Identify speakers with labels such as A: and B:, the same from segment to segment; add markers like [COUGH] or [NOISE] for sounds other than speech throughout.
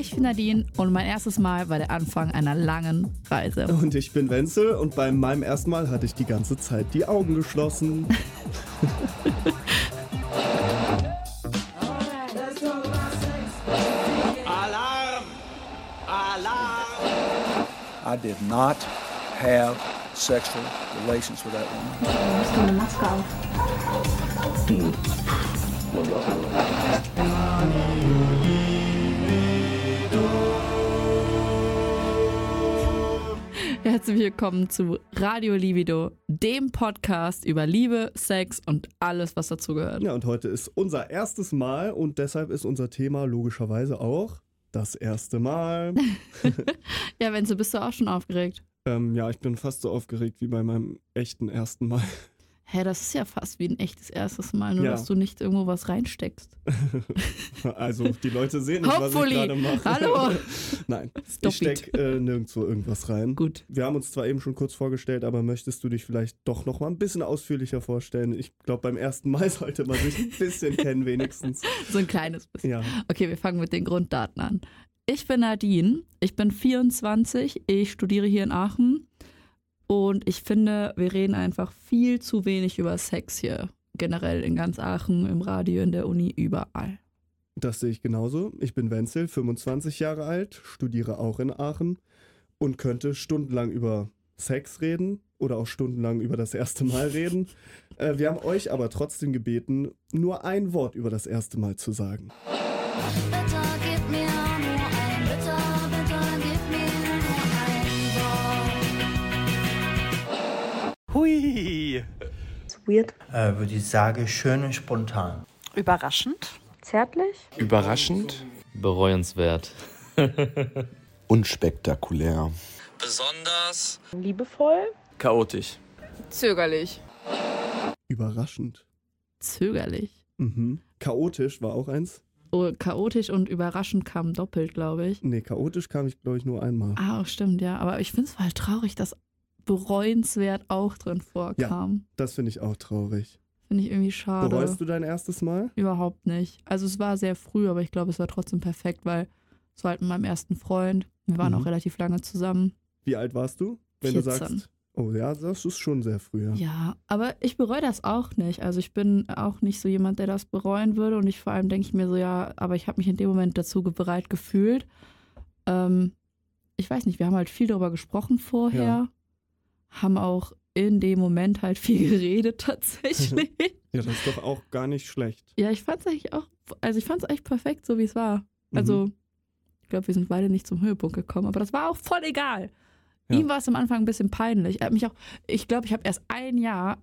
A: Ich bin Nadine und mein erstes Mal war der Anfang einer langen Reise.
B: Und ich bin Wenzel und bei meinem ersten Mal hatte ich die ganze Zeit die Augen geschlossen. [LAUGHS]
C: Alarm! Alarm!
D: I did not have sexual relations with that woman.
E: Du musst eine Maske auf.
A: Herzlich willkommen zu Radio Libido, dem Podcast über Liebe, Sex und alles, was dazugehört.
B: Ja, und heute ist unser erstes Mal und deshalb ist unser Thema logischerweise auch das erste Mal. [LAUGHS]
A: Ja, Wenzel, bist du auch schon aufgeregt?
B: ähm, ja, ich bin fast so aufgeregt wie bei meinem echten ersten Mal.
A: Hä, das ist ja fast wie ein echtes erstes Mal, nur
B: Ja.
A: dass du nicht irgendwo was reinsteckst. [LAUGHS]
B: Also die Leute sehen nicht, was ich gerade mache.
A: Hallo. [LAUGHS]
B: Nein,
A: Stop
B: ich steck äh, nirgendwo irgendwas rein.
A: Gut.
B: Wir haben uns zwar eben schon kurz vorgestellt, aber möchtest du dich vielleicht doch noch mal ein bisschen ausführlicher vorstellen? Ich glaube, beim ersten Mal [LAUGHS] sollte man sich ein bisschen kennen wenigstens.
A: So ein kleines bisschen.
B: Ja,
A: Okay, wir fangen mit den Grunddaten an. Ich bin Nadine, ich bin 24, ich studiere hier in Aachen und ich finde, wir reden einfach viel zu wenig über Sex hier. Generell in ganz Aachen, im Radio, in der Uni, überall.
B: das sehe ich genauso. Ich bin Wenzel, 25 Jahre alt, studiere auch in Aachen und könnte stundenlang über Sex reden oder auch stundenlang über das erste Mal reden. [LAUGHS] Äh, wir haben euch aber trotzdem gebeten, nur ein Wort über das erste Mal zu sagen.
C: Hui!
E: Weird.
F: äh, würde ich sagen, schön und spontan.
G: Überraschend.
E: Zärtlich.
H: Überraschend.
I: Bereuenswert. [LAUGHS]
J: unspektakulär.
C: Besonders
E: Liebevoll.
H: Chaotisch.
G: Zögerlich.
B: Überraschend.
A: Zögerlich.
B: Mhm. Chaotisch war auch eins.
A: Oh, chaotisch und überraschend kam doppelt, glaube ich.
B: Nee, chaotisch kam ich, glaube ich, nur einmal.
A: Ah, stimmt, ja. Aber ich finde es halt traurig, dass bereuenswert auch drin vorkam.
B: Das finde ich auch traurig.
A: Finde ich irgendwie schade.
B: Bereust du dein erstes Mal?
A: Überhaupt nicht. Also es war sehr früh, aber ich glaube, es war trotzdem perfekt, weil es war halt mit meinem ersten Freund. Wir waren
B: Mhm.
A: auch relativ lange zusammen.
B: Wie alt warst du? Wenn du
A: 14.
B: sagst. Oh ja, das ist schon sehr früh. Ja.
A: Ja, aber ich bereue das auch nicht. Also ich bin auch nicht so jemand, der das bereuen würde. Und ich vor allem denke ich mir so, ja, aber ich habe mich in dem Moment dazu bereit gefühlt. Ähm, ich weiß nicht, wir haben halt viel darüber gesprochen vorher.
B: Ja.
A: Haben auch in dem Moment halt viel [LAUGHS] geredet tatsächlich. [LAUGHS]
B: ja, das ist doch auch gar nicht schlecht.
A: ja, ich fand es eigentlich auch, also ich fand es echt perfekt, so wie es war.
B: Mhm.
A: Also ich glaube, wir sind beide nicht zum Höhepunkt gekommen, aber das war auch voll egal.
B: Ja.
A: Ihm war es am Anfang ein bisschen peinlich. Er hat mich auch, ich glaube, ich habe erst ein Jahr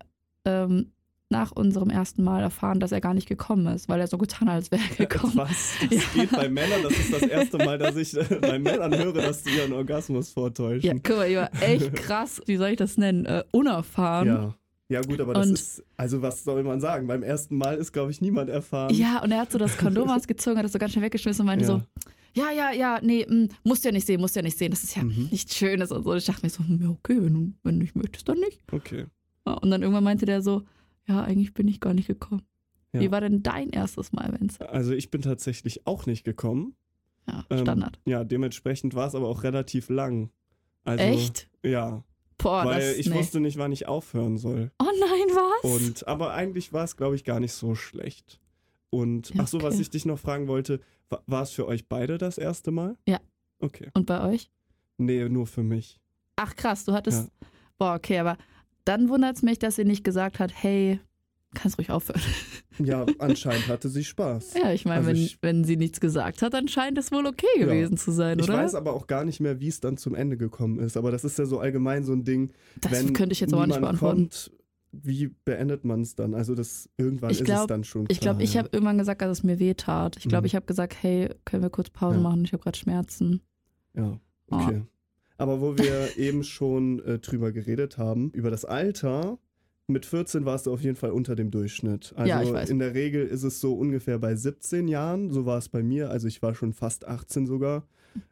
A: ähm, nach unserem ersten Mal erfahren, dass er gar nicht gekommen ist, weil er so getan hat, als wäre er [LAUGHS] gekommen.
B: Was? Das geht bei Männern. Das ist das erste Mal, dass ich äh, bei Männern höre, dass die ihren Orgasmus
A: Ja,
B: vortäuschen.
A: guck mal, ich war echt [LAUGHS] krass, wie soll ich das nennen, äh, unerfahren.
B: Ja. Ja, gut, aber das
A: Und-
B: ist, also was soll man sagen? Beim ersten Mal ist, glaube ich, niemand erfahren.
A: Ja, und er hat so das Kondom [LAUGHS] ausgezogen, hat das so ganz schnell weggeschmissen und meinte
B: Ja.
A: so, ja, ja, ja, nee, mm, musst ja nicht sehen, musst ja nicht sehen, das ist ja
B: Mhm.
A: nichts Schönes und so. Ich dachte mir so, ja, okay, wenn du, wenn du nicht möchtest, dann nicht.
B: Okay.
A: Ja, und dann irgendwann meinte der so, ja, eigentlich bin ich gar nicht gekommen.
B: Ja.
A: Wie war denn dein erstes Mal, Wenzel?
B: Also ich bin tatsächlich auch nicht gekommen.
A: Ja,
B: Ähm,
A: Standard.
B: Ja, dementsprechend war es aber auch relativ lang. Also,
A: Echt?
B: Ja,
A: Boah,
B: weil
A: das,
B: ich
A: nee.
B: wusste nicht, wann ich aufhören soll.
A: Oh nein, was?
B: Und aber eigentlich war es, glaube ich, gar nicht so schlecht. Und
A: Ja,
B: ach so, was
A: okay.
B: ich dich noch fragen wollte, wa- war es für euch beide das erste Mal?
A: Ja.
B: Okay.
A: Und bei euch?
B: Nee, nur für mich.
A: Ach krass, du hattest. Boah, okay, aber dann wundert es mich, dass sie nicht gesagt hat, hey, kannst ruhig aufhören. [LAUGHS]
B: Ja, anscheinend hatte sie Spaß.
A: Ja, ich meine,
B: Also
A: wenn,
B: ich-
A: wenn sie nichts gesagt hat, dann scheint es wohl okay
B: Ja.
A: gewesen zu sein,
B: Ich
A: oder?
B: weiß aber auch gar nicht mehr, wie es dann zum Ende gekommen ist. Aber das ist ja so allgemein so ein Ding.
A: das
B: wenn
A: könnte ich jetzt aber auch nicht beantworten.
B: Kommt, wie beendet man es dann? Also das irgendwann
A: Ich
B: ist
A: glaub-
B: es dann schon.
A: Ich glaube,
B: klar,
A: ich
B: ja.
A: habe irgendwann gesagt, dass es mir weh tat. Ich glaube,
B: Mhm.
A: ich habe gesagt, hey, können wir kurz Pause
B: Ja.
A: machen? Ich habe gerade Schmerzen.
B: Ja, okay. Aber wo wir [LAUGHS] eben schon äh, drüber geredet haben, über das Alter, mit 14 warst du auf jeden Fall unter dem Durchschnitt. Also
A: Ja, ich weiß.
B: in der Regel ist es so ungefähr bei 17 Jahren, so war es bei mir, also ich war schon fast 18 sogar.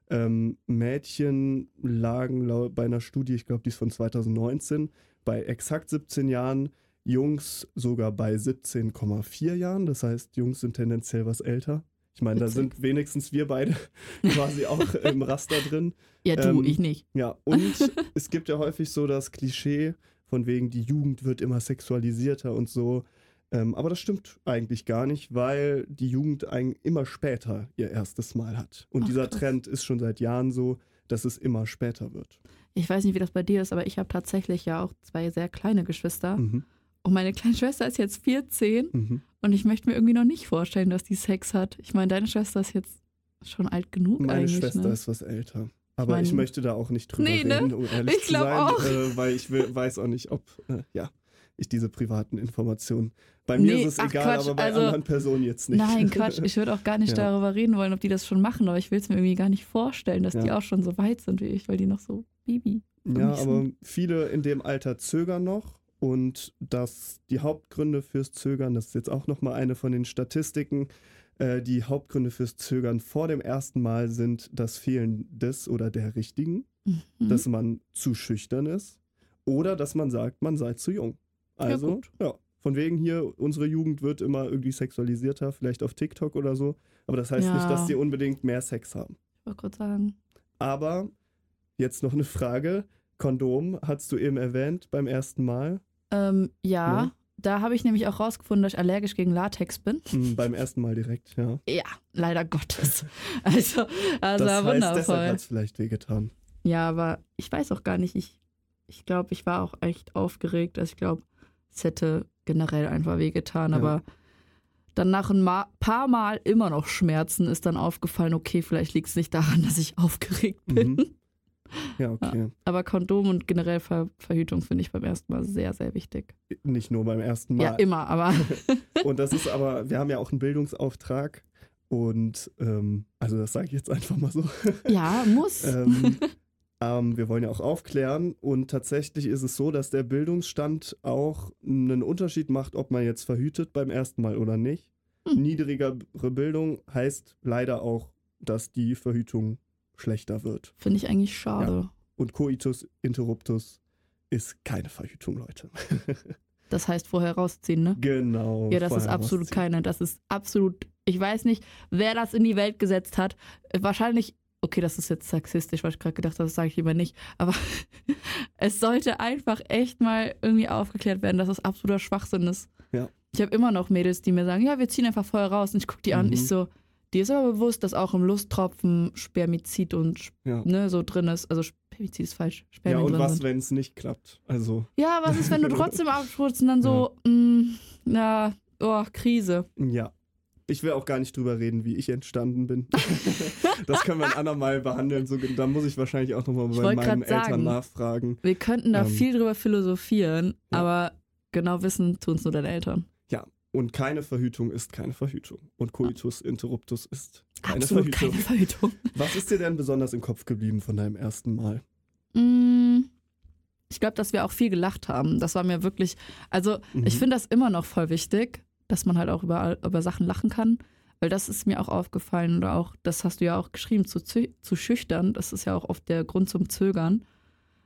B: Ähm, Mädchen lagen bei einer Studie, ich glaube, die ist von 2019, bei exakt 17 Jahren, Jungs sogar bei 17,4 Jahren. Das heißt, Jungs sind tendenziell was älter. Ich meine, da sind wenigstens wir beide [LAUGHS] quasi auch [LAUGHS] im Raster drin.
A: Ja, du,
B: Ähm,
A: ich nicht.
B: Ja, und [LAUGHS] es gibt ja häufig so das Klischee von wegen, die Jugend wird immer sexualisierter und so. Ähm, aber das stimmt eigentlich gar nicht, weil die Jugend ein, immer später ihr erstes Mal hat. Und
A: Ach,
B: dieser
A: krass.
B: Trend ist schon seit Jahren so, dass es immer später wird.
A: Ich weiß nicht, wie das bei dir ist, aber ich habe tatsächlich ja auch zwei sehr kleine Geschwister.
B: Mhm.
A: Und meine kleine Schwester ist jetzt 14
B: Mhm.
A: und ich möchte mir irgendwie noch nicht vorstellen, dass die Sex hat. Ich meine, deine Schwester ist jetzt schon alt genug
B: Meine
A: eigentlich.
B: Schwester
A: ne?
B: ist was älter. Aber
A: mein-
B: ich möchte da auch nicht drüber
A: Nee, ne?
B: reden, um ehrlich
A: Ich
B: zu sein,
A: auch.
B: Äh, weil ich will, weiß auch nicht, ob äh, ja, ich diese privaten Informationen. Bei mir
A: Nee,
B: ist es
A: ach
B: egal,
A: Quatsch,
B: aber bei
A: also-
B: anderen Personen jetzt nicht.
A: Nein, [LAUGHS] Quatsch. Ich würde auch gar nicht
B: Ja.
A: darüber reden wollen, ob die das schon machen, aber ich will es mir irgendwie gar nicht vorstellen, dass die
B: Ja.
A: auch schon so weit sind wie ich, weil die noch so Baby.
B: Ja, aber viele in dem Alter zögern noch und dass die Hauptgründe fürs Zögern, das ist jetzt auch nochmal eine von den Statistiken, äh, die Hauptgründe fürs Zögern vor dem ersten Mal sind das Fehlen des oder der Richtigen,
A: Mhm.
B: dass man zu schüchtern ist oder dass man sagt, man sei zu jung. Also,
A: gut.
B: ja, von wegen hier, unsere Jugend wird immer irgendwie sexualisierter, vielleicht auf TikTok oder so, aber das heißt
A: Ja.
B: nicht, dass die unbedingt mehr Sex haben.
A: Ich wollte kurz sagen.
B: Aber jetzt noch eine Frage. Kondom, hast du eben erwähnt beim ersten Mal.
A: Ähm, ja,
B: Ja.
A: da habe ich nämlich auch rausgefunden, dass ich allergisch gegen Latex bin.
B: Hm, beim [LAUGHS] ersten Mal direkt, ja.
A: Ja, leider Gottes. [LAUGHS] Also, also
B: das heißt,
A: wundervoll.
B: deshalb hat es vielleicht wehgetan.
A: Ja, aber ich weiß auch gar nicht. Ich ich, glaube, ich war auch echt aufgeregt. Also ich glaube, es hätte generell einfach wehgetan.
B: Ja.
A: Aber dann nach ein paar Mal immer noch Schmerzen ist dann aufgefallen, okay, vielleicht liegt es nicht daran, dass ich aufgeregt bin.
B: Mhm. Ja, okay.
A: Aber Kondom und generell Ver Verhütung finde ich beim ersten Mal sehr, sehr wichtig.
B: Nicht nur beim ersten Mal.
A: Ja, immer, aber [LAUGHS]
B: Und das ist [LAUGHS] aber, wir haben ja auch einen Bildungsauftrag. Und ähm, also das sage ich jetzt einfach mal so. [LAUGHS]
A: ja, muss.
B: ähm, ähm, wir wollen ja auch aufklären und tatsächlich ist es so, dass der Bildungsstand auch einen Unterschied macht, ob man jetzt verhütet beim ersten Mal oder nicht.
A: Hm.
B: Niedrigere Bildung heißt leider auch, dass die Verhütung schlechter wird.
A: Finde ich eigentlich schade.
B: Und Coitus interruptus ist keine Verhütung, Leute. [LAUGHS]
A: Das heißt, vorher rausziehen, ne?
B: genau.
A: Ja, das ist absolut
B: rausziehen.
A: keine. Das ist absolut, ich weiß nicht, wer das in die Welt gesetzt hat. Wahrscheinlich, okay, das ist jetzt sexistisch, was ich gerade gedacht habe, das sage ich lieber nicht. Aber [LAUGHS] es sollte einfach echt mal irgendwie aufgeklärt werden, dass das absoluter Schwachsinn ist.
B: Ja.
A: Ich habe immer noch Mädels, die mir sagen, ja, wir ziehen einfach vorher raus. Und ich gucke die an und
B: Mhm.
A: ich so, dir ist aber bewusst, dass auch im Lusttropfen Spermizid und
B: Ja.
A: ne, so drin ist. Also Spermizid ist falsch.
B: Ja,
A: Spermien
B: und
A: drin
B: was, wenn es nicht klappt? Also,
A: Ja, was ist, wenn du trotzdem [LAUGHS] abspurzt und dann so, mh, na, oh, Krise.
B: ja. Ich will auch gar nicht drüber reden, wie ich entstanden bin. [LAUGHS] das können wir ein andermal behandeln. So, da muss ich wahrscheinlich auch nochmal bei meinen Eltern
A: sagen.
B: nachfragen.
A: Wir könnten da
B: Ähm,
A: viel drüber philosophieren,
B: ja.
A: aber genau wissen tun es nur deine Eltern.
B: Und keine Verhütung ist keine Verhütung. Und Coitus interruptus ist keine
A: Absolut
B: Verhütung.
A: keine Verhütung. [LAUGHS]
B: Was ist dir denn besonders im Kopf geblieben von deinem ersten Mal?
A: Mm, Ich glaube, dass wir auch viel gelacht haben. Das war mir wirklich, also
B: Mhm.
A: ich finde das immer noch voll wichtig, dass man halt auch über, über Sachen lachen kann. Weil das ist mir auch aufgefallen oder auch, das hast du ja auch geschrieben, zu, zu schüchtern. Das ist ja auch oft der Grund zum Zögern.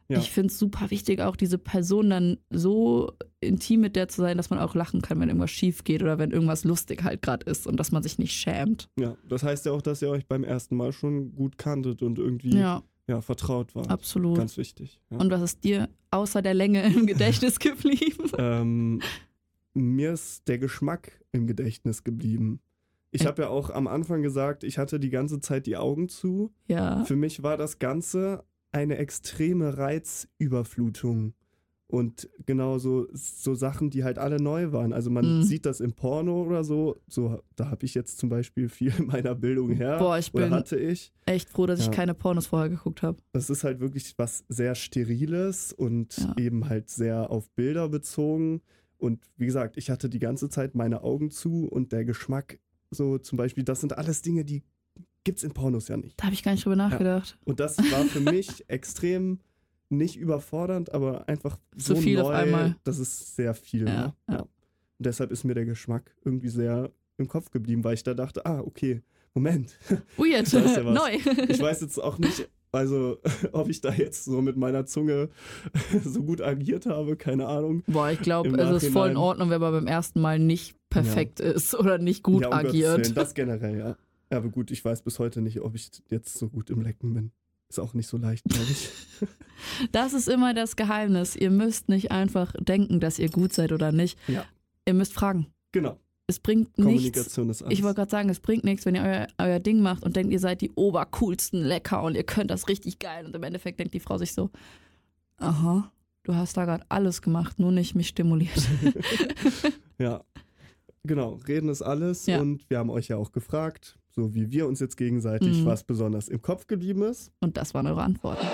B: Ja.
A: Ich finde es super wichtig, auch diese Person dann so intim mit der zu sein, dass man auch lachen kann, wenn irgendwas schief geht oder wenn irgendwas lustig halt gerade ist und dass man sich nicht schämt.
B: Ja, das heißt ja auch, dass ihr euch beim ersten Mal schon gut kanntet und irgendwie ja.
A: Ja,
B: vertraut wart.
A: absolut.
B: Ganz wichtig. Ja.
A: Und was ist dir außer der Länge im [LAUGHS] Gedächtnis geblieben?
B: Ähm, mir ist der Geschmack im Gedächtnis geblieben. Ich
A: Ä-
B: habe ja auch am Anfang gesagt, ich hatte die ganze Zeit die Augen zu.
A: Ja.
B: Für mich war das Ganze eine extreme Reizüberflutung. Und genau so, Sachen, die halt alle neu waren. Also man
A: Mhm.
B: sieht das im Porno oder so. so da habe ich jetzt zum Beispiel viel meiner Bildung her.
A: Boah, ich
B: oder
A: bin
B: hatte ich.
A: echt froh, dass ich
B: Ja.
A: keine Pornos vorher geguckt habe.
B: Das ist halt wirklich was sehr Steriles und
A: Ja.
B: eben halt sehr auf Bilder bezogen. Und wie gesagt, ich hatte die ganze Zeit meine Augen zu und der Geschmack, so zum Beispiel, das sind alles Dinge, die gibt's in Pornos ja nicht.
A: Da habe ich gar nicht drüber nachgedacht.
B: Und das war für mich [LAUGHS] extrem nicht überfordernd, aber einfach
A: Zu
B: so
A: viel
B: neu,
A: auf einmal.
B: Das ist sehr viel.
A: Ja,
B: ne?
A: ja.
B: Und deshalb ist mir der Geschmack irgendwie sehr im Kopf geblieben, weil ich da dachte, ah, okay, Moment. [LAUGHS]
A: Weird,
B: Da ist ja was.
A: neu.
B: Ich weiß jetzt auch nicht, also [LAUGHS] ob ich da jetzt so mit meiner Zunge so gut agiert habe, keine Ahnung.
A: Boah, ich glaube, es ist voll in. Ordnung, wenn man beim ersten Mal nicht perfekt ist oder nicht gut
B: ja, um
A: agiert.
B: Das generell, ja. Ja, aber gut, ich weiß bis heute nicht, ob ich jetzt so gut im Lecken bin. Ist auch nicht so leicht, glaube ich. [LAUGHS]
A: Das ist immer das Geheimnis. Ihr müsst nicht einfach denken, dass ihr gut seid oder nicht.
B: Ja.
A: Ihr müsst fragen.
B: genau.
A: Es bringt nichts.
B: Kommunikation ist alles.
A: Ich wollte gerade sagen, es bringt nichts, wenn ihr euer, euer Ding macht und denkt, ihr seid die obercoolsten lecker und ihr könnt das richtig geil. Und im Endeffekt denkt die Frau sich so, aha, du hast da gerade alles gemacht, nur nicht mich stimuliert. [LAUGHS]
B: Ja, genau. Reden ist alles.
A: Ja.
B: Und wir haben euch ja auch gefragt, so wie wir uns jetzt gegenseitig,
A: Mhm.
B: was besonders im Kopf geblieben ist.
A: Und das waren eure Antworten.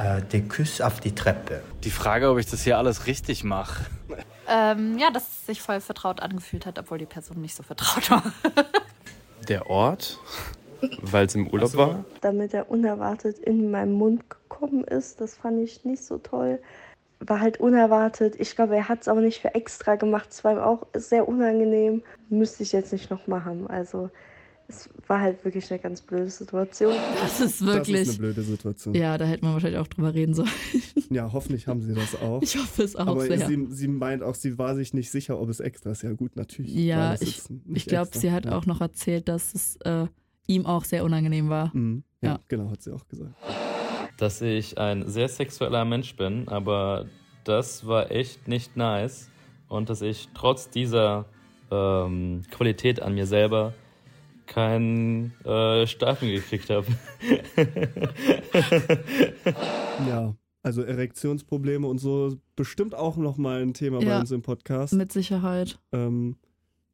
F: Äh, der Kuss auf die Treppe.
H: Die Frage, ob ich das hier alles richtig mache.
G: Ähm, ja, dass es sich voll vertraut angefühlt hat, obwohl die Person nicht so vertraut war. [LAUGHS]
H: Der Ort, weil es im Urlaub war.
E: Damit er unerwartet in meinen Mund gekommen ist, das fand ich nicht so toll. War halt unerwartet. Ich glaube, er hat es aber nicht für extra gemacht. Es war ihm auch sehr unangenehm. Müsste ich jetzt nicht noch machen. Also es war halt wirklich eine ganz blöde Situation.
A: Das ist
B: Das
A: wirklich.
B: ist eine blöde Situation.
A: ja, da hätte man wahrscheinlich auch drüber reden sollen. [LAUGHS]
B: Ja, hoffentlich haben sie das auch.
A: Ich hoffe es auch
B: Aber
A: sehr.
B: sie, sie meint auch, sie war sich nicht sicher, ob es extra ist. Ja, gut, natürlich.
A: Ja,
B: war das
A: ich- ich glaube, sie hat
B: ja.
A: auch noch erzählt, dass es äh, ihm auch sehr unangenehm war.
B: Mhm. Ja,
A: Ja.
B: genau, hat sie auch gesagt.
I: dass ich ein sehr sexueller Mensch bin, aber das war echt nicht nice und dass ich trotz dieser ähm, Qualität an mir selber keinen äh, Steifen gekriegt habe. [LAUGHS]
B: Ja, also Erektionsprobleme und so bestimmt auch nochmal ein Thema bei
A: Ja.
B: uns im Podcast.
A: Mit Sicherheit.
B: Ähm,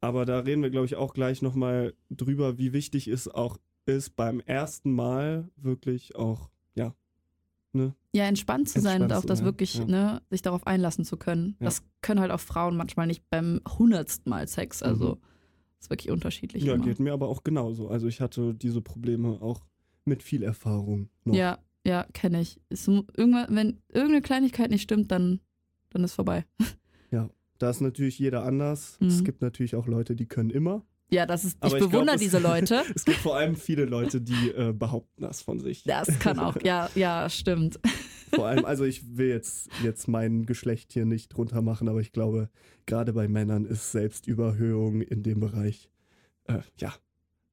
B: aber da reden wir, glaube ich, auch gleich nochmal drüber, wie wichtig es auch ist, beim ersten Mal wirklich auch, ja, ne?
A: Ja, entspannt zu sein und auch das
B: sein,
A: wirklich,
B: ja.
A: ne, sich darauf einlassen zu können.
B: Ja.
A: Das können halt auch Frauen manchmal nicht beim hundertsten Mal Sex. Also ist wirklich unterschiedlich.
B: Ja,
A: immer.
B: geht mir aber auch genauso. Also ich hatte diese Probleme auch mit viel Erfahrung noch.
A: Ja, ja, kenne ich. Ist, irgendwann, wenn irgendeine Kleinigkeit nicht stimmt, dann, dann ist vorbei. [LAUGHS]
B: Da ist natürlich jeder anders.
A: Mhm.
B: Es gibt natürlich auch Leute, die können immer.
A: Ja, das ist, ich
B: Aber ich glaub,
A: bewundere
B: es-
A: diese Leute. [LAUGHS]
B: Es gibt vor allem viele Leute, die äh, behaupten das von sich.
A: Das kann auch, ja, ja, stimmt.
B: Vor allem, [LAUGHS] also ich will jetzt, jetzt mein Geschlecht hier nicht drunter machen, aber ich glaube, gerade bei Männern ist Selbstüberhöhung in dem Bereich, äh, ja,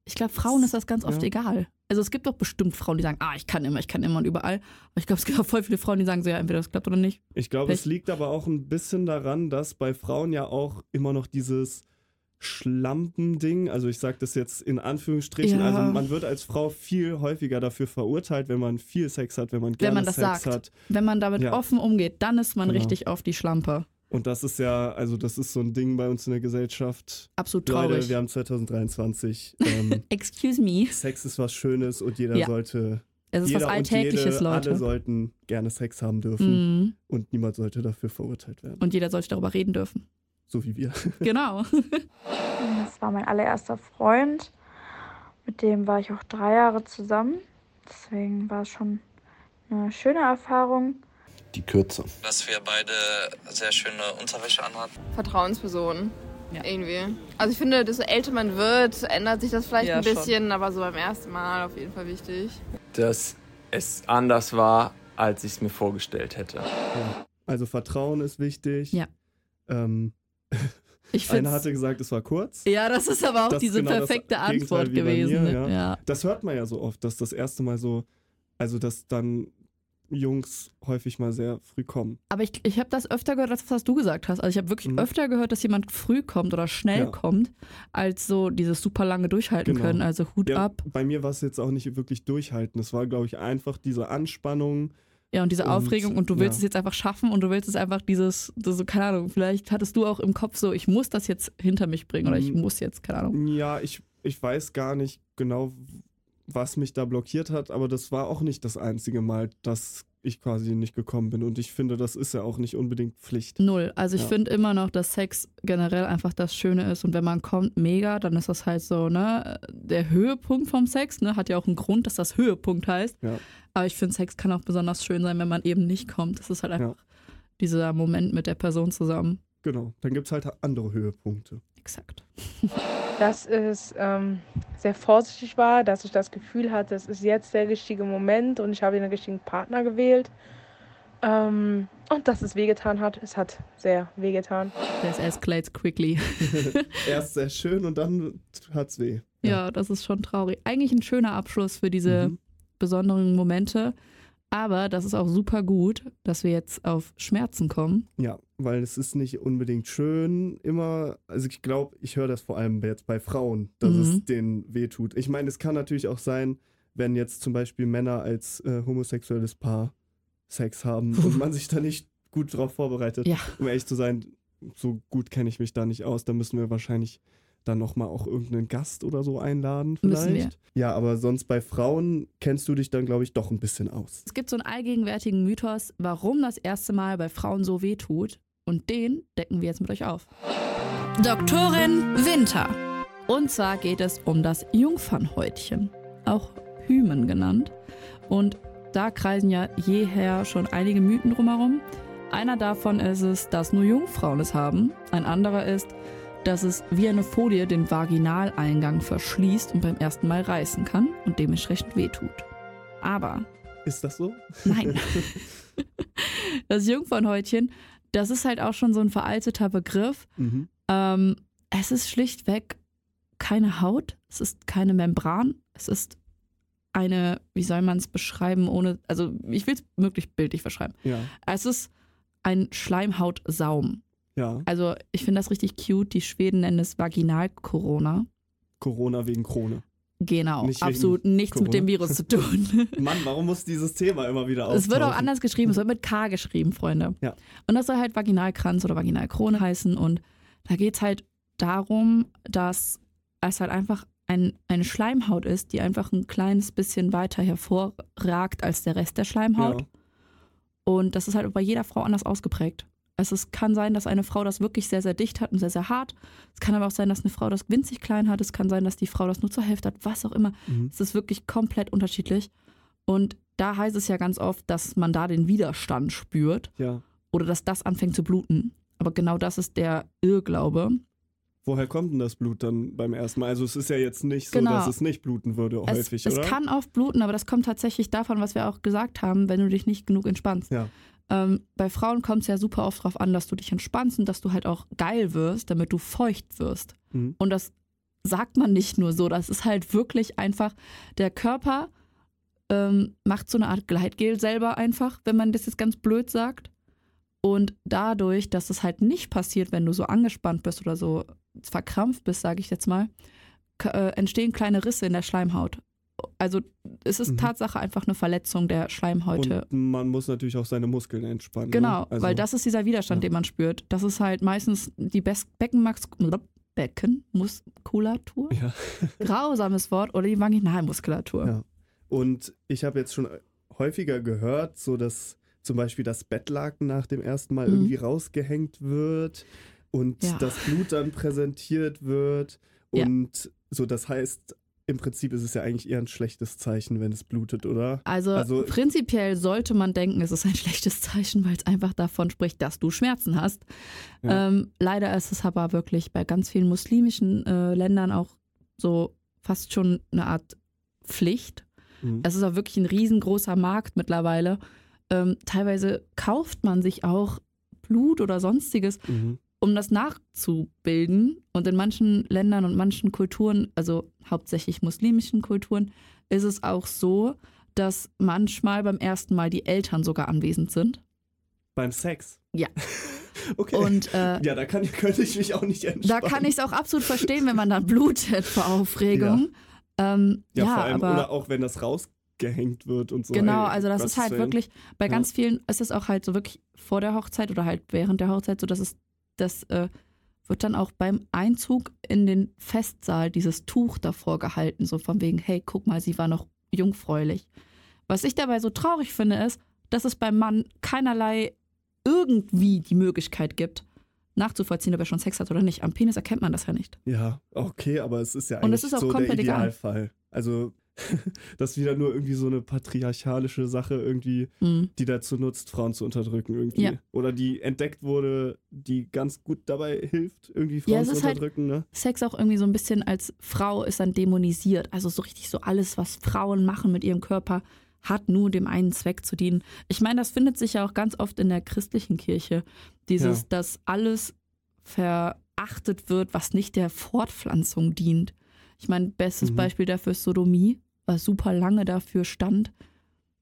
A: Ich glaube, Frauen ist das ganz oft
B: Ja.
A: egal. Also es gibt doch bestimmt Frauen, die sagen, ah, ich kann immer, ich kann immer und überall. Aber ich glaube, es gibt auch voll viele Frauen, die sagen so, ja, entweder das klappt oder nicht.
B: Ich glaube, es liegt aber auch ein bisschen daran, dass bei Frauen ja auch immer noch dieses Schlampen-Ding, also ich sage das jetzt in Anführungsstrichen,
A: Ja.
B: also man wird als Frau viel häufiger dafür verurteilt, wenn man viel Sex hat, wenn man gerne
A: man das
B: Sex
A: sagt.
B: hat.
A: Wenn man damit
B: Ja.
A: offen umgeht, dann ist man
B: Genau.
A: richtig auf die Schlampe.
B: Und das ist ja, also das ist so ein Ding bei uns in der Gesellschaft.
A: Absolut traurig.
B: Leute, wir haben 2023. Ähm, [LAUGHS]
A: Excuse me.
B: Sex ist was Schönes und jeder
A: Ja.
B: sollte.
A: Es ist
B: jeder
A: was Alltägliches,
B: jede,
A: Leute.
B: Alle sollten gerne Sex haben dürfen
A: Mhm.
B: und niemand sollte dafür verurteilt werden.
A: Und jeder sollte darüber reden dürfen.
B: So wie wir. [LAUGHS]
A: Genau. [LAUGHS]
E: Das war mein allererster Freund. Mit dem war ich auch drei Jahre zusammen. Deswegen war es schon eine schöne Erfahrung.
H: Die Kürze.
C: Dass wir beide sehr schöne Unterwäsche anhatten.
G: Vertrauensperson.
J: Ja.
G: Irgendwie. Also ich finde, desto älter man wird, ändert sich das vielleicht
J: Ja,
G: ein
J: schon.
G: bisschen, aber so beim ersten Mal auf jeden Fall wichtig.
H: Dass es anders war, als ich es mir vorgestellt hätte.
B: Ja. Also Vertrauen ist wichtig.
A: Ja.
B: Ähm,
A: Ich
B: einer hatte gesagt, es war kurz.
A: Ja, das ist aber auch
B: Das
A: diese
B: genau
A: perfekte Antwort gewesen.
B: mir,
A: ne?
B: ja.
A: ja.
B: Das hört man ja so oft, dass das erste Mal so, also dass dann Jungs häufig mal sehr früh kommen.
A: Aber ich, ich habe das öfter gehört, als was du gesagt hast. Also ich habe wirklich
B: Mhm.
A: öfter gehört, dass jemand früh kommt oder schnell
B: Ja.
A: kommt, als so dieses super lange durchhalten
B: Genau.
A: können. Also Hut
B: Ja,
A: ab.
B: bei mir war es jetzt auch nicht wirklich durchhalten. Es war, glaube ich, einfach diese Anspannung.
A: Ja, und diese
B: Und,
A: Aufregung und du willst
B: ja.
A: es jetzt einfach schaffen und du willst es einfach dieses, so, keine Ahnung, vielleicht hattest du auch im Kopf so, ich muss das jetzt hinter mich bringen oder ich
B: Mhm.
A: muss jetzt, keine Ahnung.
B: Ja, ich, ich weiß gar nicht genau, was mich da blockiert hat, aber das war auch nicht das einzige Mal, dass ich quasi nicht gekommen bin. Und ich finde, das ist ja auch nicht unbedingt Pflicht.
A: Null. Also ich
B: Ja.
A: finde immer noch, dass Sex generell einfach das Schöne ist und wenn man kommt, mega, dann ist das halt so, ne, der Höhepunkt vom Sex, ne, hat ja auch einen Grund, dass das Höhepunkt heißt.
B: Ja.
A: Aber ich finde, Sex kann auch besonders schön sein, wenn man eben nicht kommt. Das ist halt einfach dieser Moment mit der Person zusammen.
B: Genau. Dann gibt es halt andere Höhepunkte.
A: Exakt.
K: dass es ähm, sehr vorsichtig war, dass ich das Gefühl hatte, es ist jetzt der richtige Moment und ich habe den richtigen Partner gewählt. Ähm, und dass es wehgetan hat. Es hat sehr wehgetan.
A: Das escalates quickly. [LAUGHS]
B: Erst sehr schön und dann hat's weh.
A: Ja, das ist schon traurig. Eigentlich ein schöner Abschluss für diese
B: Mhm.
A: besonderen Momente. Aber das ist auch super gut, dass wir jetzt auf Schmerzen kommen.
B: Ja, weil es ist nicht unbedingt schön immer. Also ich glaube, ich höre das vor allem jetzt bei Frauen, dass
A: Mhm.
B: es denen wehtut. Ich meine, es kann natürlich auch sein, wenn jetzt zum Beispiel Männer als äh, homosexuelles Paar Sex haben [LAUGHS] und man sich da nicht gut drauf vorbereitet.
A: Ja.
B: Um ehrlich zu sein, so gut kenne ich mich da nicht aus. Da müssen wir wahrscheinlich dann nochmal auch irgendeinen Gast oder so einladen vielleicht. Ja, aber sonst bei Frauen kennst du dich dann, glaube ich, doch ein bisschen aus.
A: Es gibt so einen allgegenwärtigen Mythos, warum das erste Mal bei Frauen so weh tut. Und den decken wir jetzt mit euch auf. Doktorin Winter. Und zwar geht es um das Jungfernhäutchen, auch Hymen genannt. Und da kreisen ja jeher schon einige Mythen drumherum. Einer davon ist es, dass nur Jungfrauen es haben. Ein anderer ist, dass es wie eine Folie den Vaginaleingang verschließt und beim ersten Mal reißen kann und dementsprechend wehtut. Aber
B: Ist das so?
A: Nein. [LAUGHS] [LAUGHS] das Jungfernhäutchen, das ist halt auch schon so ein veralteter Begriff.
B: Mhm.
A: Ähm, es ist schlichtweg keine Haut, es ist keine Membran, es ist eine, wie soll man es beschreiben, ohne, also ich will es möglichst bildlich beschreiben.
B: Ja.
A: Es ist ein Schleimhautsaum.
B: Ja.
A: Also ich finde das richtig cute. Die Schweden nennen es Vaginal-Corona.
B: Corona wegen Krone.
A: Genau,
B: Nicht
A: absolut nichts mit dem
B: Corona.
A: Virus zu tun. [LAUGHS] [LAUGHS]
B: Mann, warum muss dieses Thema immer wieder auftauchen?
A: Es wird auch anders geschrieben, es wird mit K geschrieben, Freunde.
B: Ja.
A: Und das soll halt Vaginalkranz oder Vaginalkrone heißen. Und da geht es halt darum, dass es halt einfach ein, eine Schleimhaut ist, die einfach ein kleines bisschen weiter hervorragt als der Rest der Schleimhaut.
B: Ja.
A: Und das ist halt bei jeder Frau anders ausgeprägt. Es ist, kann sein, dass eine Frau das wirklich sehr, sehr dicht hat und sehr, sehr hart. Es kann aber auch sein, dass eine Frau das winzig klein hat. Es kann sein, dass die Frau das nur zur Hälfte hat, was auch immer.
B: Mhm.
A: Es ist wirklich komplett unterschiedlich. Und da heißt es ja ganz oft, dass man da den Widerstand spürt
B: Ja.
A: oder dass das anfängt zu bluten. Aber genau das ist der Irrglaube.
B: Woher kommt denn das Blut dann beim ersten Mal? Also es ist ja jetzt nicht so,
A: Genau.
B: dass es nicht bluten würde
A: Es,
B: häufig,
A: es
B: oder?
A: kann oft bluten, aber das kommt tatsächlich davon, was wir auch gesagt haben, wenn du dich nicht genug entspannst.
B: Ja.
A: Ähm, bei Frauen kommt es ja super oft darauf an, dass du dich entspannst und dass du halt auch geil wirst, damit du feucht wirst.
B: Mhm.
A: Und das sagt man nicht nur so, das ist halt wirklich einfach, der Körper ähm, macht so eine Art Gleitgel selber einfach, wenn man das jetzt ganz blöd sagt. Und dadurch, dass es halt nicht passiert, wenn du so angespannt bist oder so verkrampft bist, sage ich jetzt mal, äh, entstehen kleine Risse in der Schleimhaut. Also es ist
B: Mhm.
A: Tatsache einfach eine Verletzung der Schleimhäute.
B: Und man muss natürlich auch seine Muskeln entspannen.
A: Genau,
B: ne? also,
A: weil das ist dieser Widerstand,
B: ja.
A: den man spürt. Das ist halt meistens die Beckenmax Beckenmuskulatur.
B: Ja. [LAUGHS]
A: Grausames Wort oder die Vaginalmuskulatur.
B: Ja. Und ich habe jetzt schon häufiger gehört, so dass zum Beispiel das Bettlaken nach dem ersten Mal
A: Mhm.
B: irgendwie rausgehängt wird und
A: Ja.
B: das Blut dann präsentiert wird. Und so, das heißt, im Prinzip ist es ja eigentlich eher ein schlechtes Zeichen, wenn es blutet, oder?
A: Also,
B: Also-
A: prinzipiell sollte man denken, es ist ein [LAUGHS] schlechtes Zeichen, weil es einfach davon spricht, dass du Schmerzen hast.
B: Ja.
A: Ähm, leider ist es aber wirklich bei ganz vielen muslimischen äh, Ländern auch so fast schon eine Art Pflicht.
B: Mhm.
A: Es ist auch wirklich ein riesengroßer Markt mittlerweile. Ähm, teilweise kauft man sich auch Blut oder sonstiges,
B: Mhm.
A: Um das nachzubilden. Und in manchen Ländern und manchen Kulturen, also hauptsächlich muslimischen Kulturen, ist es auch so, dass manchmal beim ersten Mal die Eltern sogar anwesend sind.
B: Beim Sex.
A: Ja. [LAUGHS]
B: Okay.
A: Und äh,
B: ja, da kann, könnte ich mich auch nicht
A: da
B: entspannen.
A: kann ich es auch absolut verstehen, wenn man dann blutet vor Aufregung. Ähm,
B: Ja,
A: ja,
B: vor allem,
A: aber
B: oder auch wenn das rausgehängt wird und so.
A: Genau, also das ist halt wirklich, bei
B: Ja.
A: ganz vielen ist es auch halt so wirklich vor der Hochzeit oder halt während der Hochzeit so, dass es, das äh, wird dann auch beim Einzug in den Festsaal dieses Tuch davor gehalten, so von wegen, hey, guck mal, sie war noch jungfräulich. Was ich dabei so traurig finde, ist, dass es beim Mann keinerlei irgendwie die Möglichkeit gibt, nachzuvollziehen, ob er schon Sex hat oder nicht. Am Penis erkennt man das ja nicht.
B: Ja, okay, aber es ist ja
A: Und
B: eigentlich
A: es ist auch
B: so der
A: komplett egal.
B: Idealfall. Also, [LAUGHS] das ist wieder nur irgendwie so eine patriarchalische Sache irgendwie,
A: Mhm.
B: die dazu nutzt, Frauen zu unterdrücken irgendwie.
A: Ja.
B: Oder die entdeckt wurde, die ganz gut dabei hilft, irgendwie Frauen
A: Ja,
B: zu
A: halt-
B: unterdrücken, ne?
A: Sex auch irgendwie so ein bisschen als Frau ist dann dämonisiert. Also so richtig so alles, was Frauen machen mit ihrem Körper, hat nur dem einen Zweck zu dienen. Ich meine, das findet sich ja auch ganz oft in der christlichen Kirche. Dieses,
B: Ja.
A: dass alles verachtet wird, was nicht der Fortpflanzung dient. Ich meine, bestes
B: Mhm.
A: Beispiel dafür ist Sodomie, was super lange dafür stand,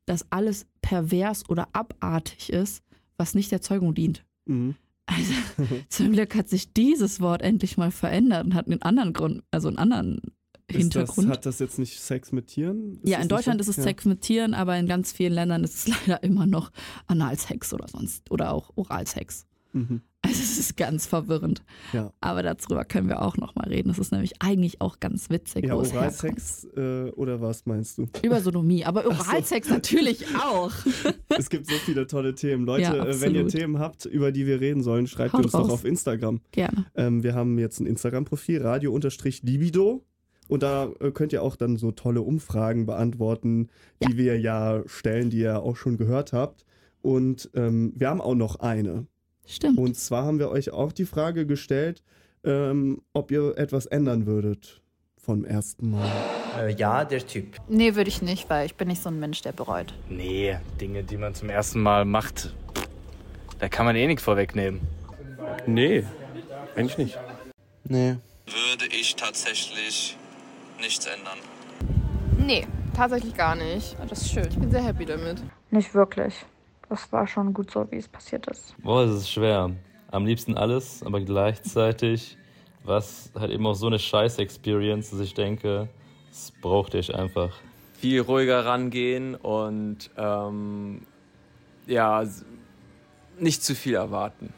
A: dass alles pervers oder abartig ist, was nicht der Zeugung dient.
B: Mhm.
A: Also [LAUGHS] zum Glück hat sich dieses Wort endlich mal verändert und hat einen anderen Grund, also einen anderen
B: Ist das,
A: Hintergrund.
B: hat das jetzt nicht Sex mit Tieren? Ist
A: ja, in Deutschland
B: so?
A: ist es
B: Ja.
A: Sex mit Tieren, aber in ganz vielen Ländern ist es [LAUGHS] leider immer noch Analsex oder sonst oder auch Oralsex.
B: Mhm. [LAUGHS]
A: Also es ist ganz verwirrend.
B: Ja.
A: Aber darüber können wir auch nochmal reden. Das ist nämlich eigentlich auch ganz witzig.
B: Ja. Oralsex äh, oder was meinst du? [LAUGHS]
A: Über Sodomie, aber
B: Ach so.
A: Oralsex natürlich auch. [LAUGHS]
B: Es gibt so viele tolle Themen. Leute,
A: Ja,
B: äh, wenn ihr. Themen habt, über die wir reden sollen, schreibt
A: Haut
B: uns doch
A: raus.
B: auf Instagram.
A: Gerne.
B: Ähm, wir haben jetzt ein Instagram-Profil, radio-libido. Und da äh, könnt ihr auch dann so tolle Umfragen beantworten, die wir ja stellen, die ihr auch schon gehört habt. Und ähm, wir haben auch noch eine.
A: Stimmt.
B: Und zwar haben wir euch auch die Frage gestellt, ähm, ob ihr etwas ändern würdet vom ersten Mal.
F: Äh, ja, der Typ.
G: Nee, würde ich nicht, weil ich bin nicht so ein Mensch, der bereut.
H: Nee, Dinge, die man zum ersten Mal macht, da kann man eh nichts vorwegnehmen.
J: Nee, eigentlich nicht.
C: Nee. Würde ich tatsächlich nichts ändern.
K: Nee, tatsächlich gar nicht. Das ist schön. Ich bin sehr happy damit.
L: Nicht wirklich. Das war schon gut so, wie es passiert ist.
I: Boah, es ist schwer. Am liebsten alles, aber gleichzeitig war es halt eben auch so eine Scheiß-Experience, dass ich denke, das brauchte ich einfach.
H: Viel ruhiger rangehen und ähm, ja, nicht zu viel erwarten.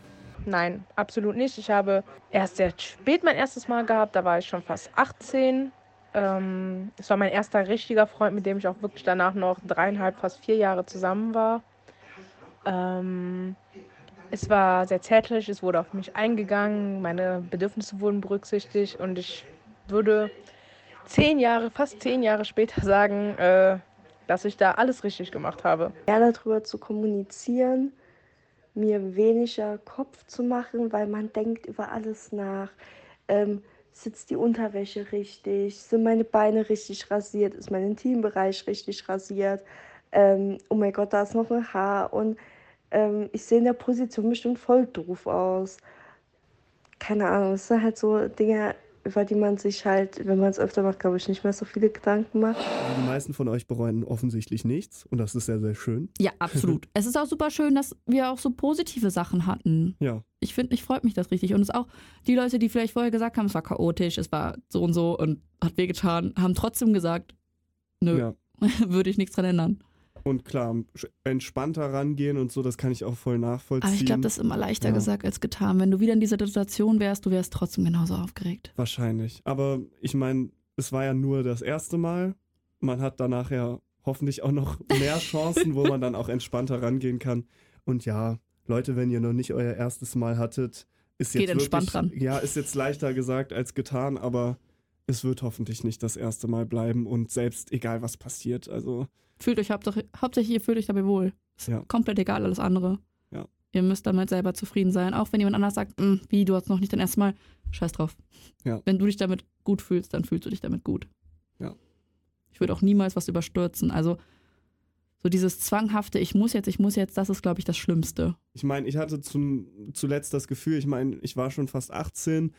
K: Nein, absolut nicht. Ich habe erst sehr spät mein erstes Mal gehabt. Da war ich schon fast 18. Ähm, es war mein erster richtiger Freund, mit dem ich auch wirklich danach noch dreieinhalb, fast vier Jahre zusammen war. Ähm, es war sehr zärtlich, es wurde auf mich eingegangen, meine Bedürfnisse wurden berücksichtigt und ich würde zehn Jahre, fast zehn Jahre später [LAUGHS] sagen, äh, dass ich da alles richtig gemacht habe.
E: Mehr darüber zu kommunizieren, mir weniger Kopf zu machen, weil man denkt über alles nach. Ähm, sitzt die Unterwäsche richtig? Sind meine Beine richtig rasiert? Ist mein Intimbereich richtig rasiert? Ähm, oh mein Gott, da ist noch ein Haar und ähm, ich sehe in der Position bestimmt voll doof aus. Keine Ahnung, das sind halt so Dinge, über die man sich halt, wenn man es öfter macht, glaube ich, nicht mehr so viele Gedanken macht.
B: Also die meisten von euch bereuen offensichtlich nichts und das ist sehr, sehr schön.
A: Ja, absolut. [LAUGHS] es ist auch super schön, dass wir auch so positive Sachen hatten.
B: Ja.
A: Ich finde, ich freut mich das richtig. Und es ist auch die Leute, die vielleicht vorher gesagt haben, es war chaotisch, es war so und so und hat wehgetan, haben trotzdem gesagt, nö,
B: Ja. [LAUGHS]
A: würde ich nichts dran ändern.
B: Und klar, entspannter rangehen und so, das kann ich auch voll nachvollziehen.
A: Aber ich glaube, das ist immer leichter
B: Ja.
A: gesagt als getan. Wenn du wieder in dieser Situation wärst, du wärst trotzdem genauso aufgeregt.
B: Wahrscheinlich. Aber ich meine, es war ja nur das erste Mal. Man hat danach ja hoffentlich auch noch mehr [LAUGHS] Chancen, wo man dann auch entspannter rangehen kann. Und ja, Leute, wenn ihr noch nicht euer erstes Mal hattet, ist
A: Geht
B: jetzt
A: entspannt
B: wirklich,
A: ran.
B: Ja, ist jetzt leichter gesagt als getan, aber es wird hoffentlich nicht das erste Mal bleiben und selbst egal was passiert. Also
A: Fühlt euch hauptsächlich, ihr fühlt euch dabei wohl. Ist
B: Ja.
A: komplett egal, alles andere.
B: Ja.
A: Ihr müsst damit selber zufrieden sein. Auch wenn jemand anders sagt, "Mm, wie, du hast noch nicht dein erstes Mal, scheiß drauf.
B: Ja.
A: Wenn du dich damit gut fühlst, dann fühlst du dich damit gut.
B: Ja.
A: Ich würde auch niemals was überstürzen. Also so dieses zwanghafte, ich muss jetzt, ich muss jetzt, das ist, glaube ich, das Schlimmste.
B: Ich meine, ich hatte zum, zuletzt das Gefühl, ich meine, ich war schon fast 18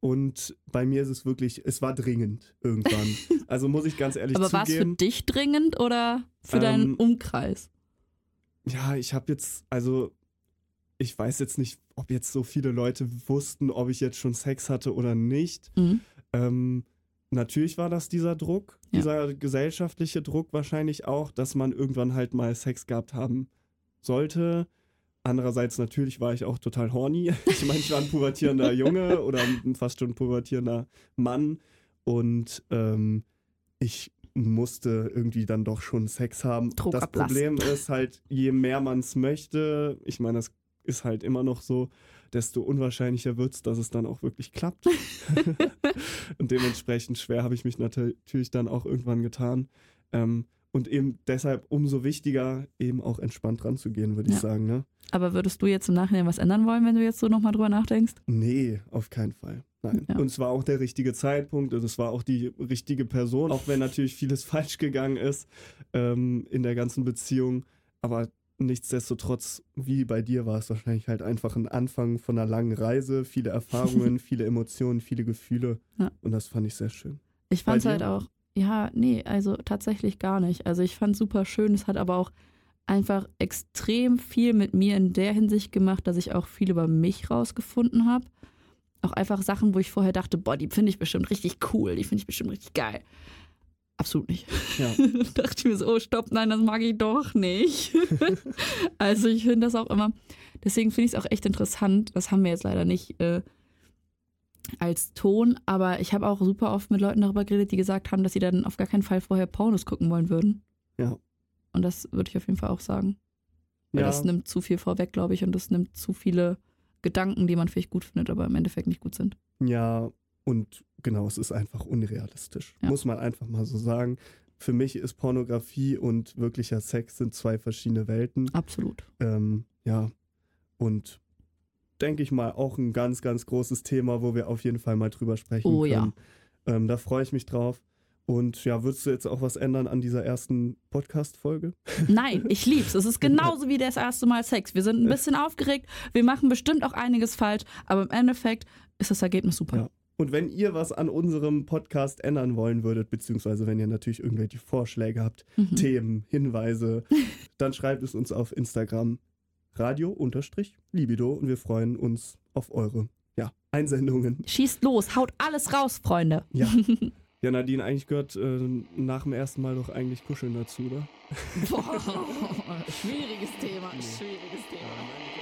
B: und bei mir ist es wirklich, es war dringend irgendwann. [LAUGHS] Also muss ich ganz ehrlich
A: Aber war es für
B: zugeben.
A: dich dringend oder für deinen
B: Ähm,
A: Umkreis?
B: Ja, ich habe jetzt, also ich weiß jetzt nicht, ob jetzt so viele Leute wussten, ob ich jetzt schon Sex hatte oder nicht.
A: Mhm.
B: Ähm, natürlich war das dieser Druck,
A: Ja.
B: dieser gesellschaftliche Druck wahrscheinlich auch, dass man irgendwann halt mal Sex gehabt haben sollte. Andererseits natürlich war ich auch total horny. [LAUGHS] Ich meine, ich war ein pubertierender Junge oder fast schon pubertierender Mann und ähm, ich musste irgendwie dann doch schon Sex haben. das
A: Druckablass.
B: Problem ist halt, je mehr man es möchte, ich meine, das ist halt immer noch so, desto unwahrscheinlicher wird es, dass es dann auch wirklich klappt. [LAUGHS] [LAUGHS] und dementsprechend schwer habe ich mich natürlich dann auch irgendwann getan. Ähm, und eben deshalb umso wichtiger, eben auch entspannt ranzugehen, würde ich
A: Ja.
B: sagen. Ne?
A: Aber würdest du jetzt im Nachhinein was ändern wollen, wenn du jetzt so nochmal drüber nachdenkst?
B: Nee, auf keinen Fall. Nein.
A: Ja.
B: Und es war auch der richtige Zeitpunkt und es war auch die richtige Person, auch wenn natürlich vieles [LAUGHS] falsch gegangen ist ähm, in der ganzen Beziehung. Aber nichtsdestotrotz, wie bei dir, war es wahrscheinlich halt einfach ein Anfang von einer langen Reise, viele Erfahrungen, [LAUGHS] viele Emotionen, viele Gefühle.
A: Ja.
B: Und das fand ich sehr schön.
A: Ich fand es halt auch, ja, nee, also tatsächlich gar nicht. Also ich fand es super schön. Es hat aber auch einfach extrem viel mit mir in der Hinsicht gemacht, dass ich auch viel über mich rausgefunden habe. Auch einfach Sachen, wo ich vorher dachte, boah, die finde ich bestimmt richtig cool, die finde ich bestimmt richtig geil. Absolut nicht.
B: Ja. [LAUGHS]
A: dachte ich mir so, oh, stopp, nein, das mag ich doch nicht. [LAUGHS] also ich finde das auch immer, deswegen finde ich es auch echt interessant, das haben wir jetzt leider nicht äh, als Ton, aber ich habe auch super oft mit Leuten darüber geredet, die gesagt haben, dass sie dann auf gar keinen Fall vorher Pornos gucken wollen würden.
B: Ja.
A: Und das würde ich auf jeden Fall auch sagen. Weil
B: Ja.
A: das nimmt zu viel vorweg, glaube ich, und das nimmt zu viele Gedanken, die man vielleicht gut findet, aber im Endeffekt nicht gut sind.
B: Ja, und genau, es ist einfach unrealistisch.
A: Ja.
B: Muss man einfach mal so sagen. Für mich ist Pornografie und wirklicher Sex sind zwei verschiedene Welten.
A: Absolut.
B: Ähm, ja, und denke ich mal auch ein ganz, ganz großes Thema, wo wir auf jeden Fall mal drüber sprechen
A: Oh ja.
B: können. Ähm, da freue ich mich drauf. Und ja, würdest du jetzt auch was ändern an dieser ersten Podcast-Folge? [LAUGHS]
A: Nein, ich lieb's. Es ist genauso wie das erste Mal Sex. Wir sind ein bisschen aufgeregt. Wir machen bestimmt auch einiges falsch, aber im Endeffekt ist das Ergebnis super.
B: Ja. Und wenn ihr was an unserem Podcast ändern wollen würdet, beziehungsweise wenn ihr natürlich irgendwelche Vorschläge habt,
A: Mhm.
B: Themen, Hinweise, [LAUGHS] dann schreibt es uns auf Instagram radio-libido und wir freuen uns auf eure ja, Einsendungen.
A: Schießt los, haut alles raus, Freunde.
B: Ja. [LAUGHS] Ja, Nadine, eigentlich gehört äh, nach dem ersten Mal doch eigentlich Kuscheln dazu, oder?
A: Boah, schwieriges Thema, schwieriges Thema.